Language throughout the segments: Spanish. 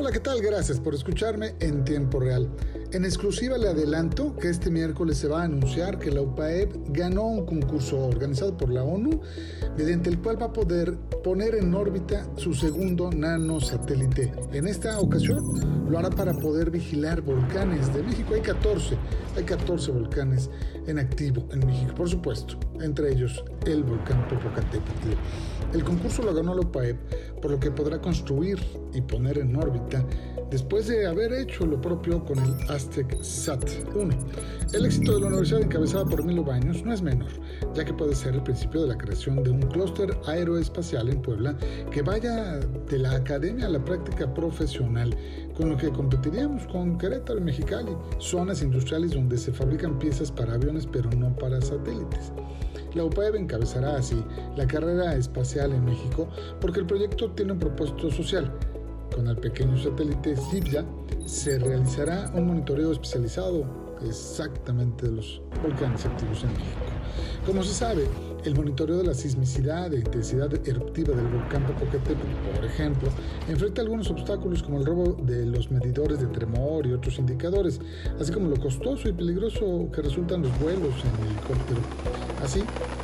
Hola, ¿qué tal? Gracias por escucharme en tiempo real. En exclusiva le adelanto que este miércoles se va a anunciar que la UPAEP ganó un concurso organizado por la ONU mediante el cual va a poder poner en órbita su segundo nanosatélite. En esta ocasión lo hará para poder vigilar volcanes de México. Hay 14, hay 14 volcanes en activo en México, por supuesto, entre ellos el volcán Popocatépetl. El concurso lo ganó la UPAEP, por lo que podrá construir y poner en órbita después de haber hecho lo propio con el Aztec SAT-1. El éxito de la universidad encabezada por Milo Baños no es menor, ya que puede ser el principio de la creación de un clúster aeroespacial en Puebla que vaya de la academia a la práctica profesional, con lo que competiríamos con Querétaro y Mexicali, zonas industriales donde se fabrican piezas para aviones pero no para satélites. La UPAEB encabezará así la carrera espacial en México porque el proyecto tiene un propósito social. Con el pequeño satélite SIBYA se realizará un monitoreo especializado exactamente de los volcanes activos en México. Como se sabe, el monitoreo de la sismicidad e intensidad eruptiva del volcán Popocatépetl, por ejemplo, enfrenta algunos obstáculos como el robo de los medidores de tremor y otros indicadores, así como lo costoso y peligroso que resultan los vuelos en helicóptero. Así,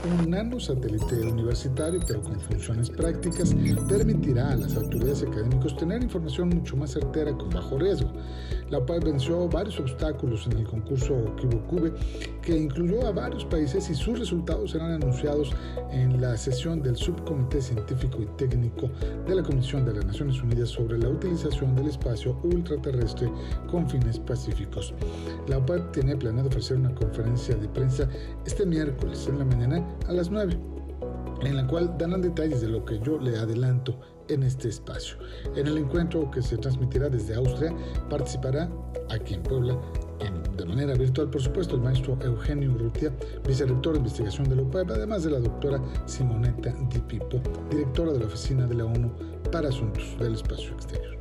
un nanosatélite universitario, pero con funciones prácticas, permitirá a las autoridades académicas tener información mucho más certera con bajo riesgo. La UPAE venció varios obstáculos en el concurso Cube, que incluyó a varios países y sus resultados serán anunciados en la sesión del Subcomité Científico y Técnico de la Comisión de las Naciones Unidas sobre la utilización del espacio ultraterrestre con fines pacíficos. La UPAE tiene planeado ofrecer una conferencia de prensa este miércoles en la mañana a las 9 en la cual darán detalles de lo que yo le adelanto en este espacio. En el encuentro que se transmitirá desde Austria, participará aquí en Puebla, manera virtual, por supuesto, el maestro Eugenio Urrutia, vicerrector de investigación de la UPAEP, además de la doctora Simonetta Di Pipo, directora de la Oficina de la ONU para Asuntos del Espacio Exterior.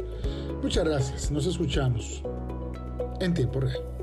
Muchas gracias, nos escuchamos en tiempo real.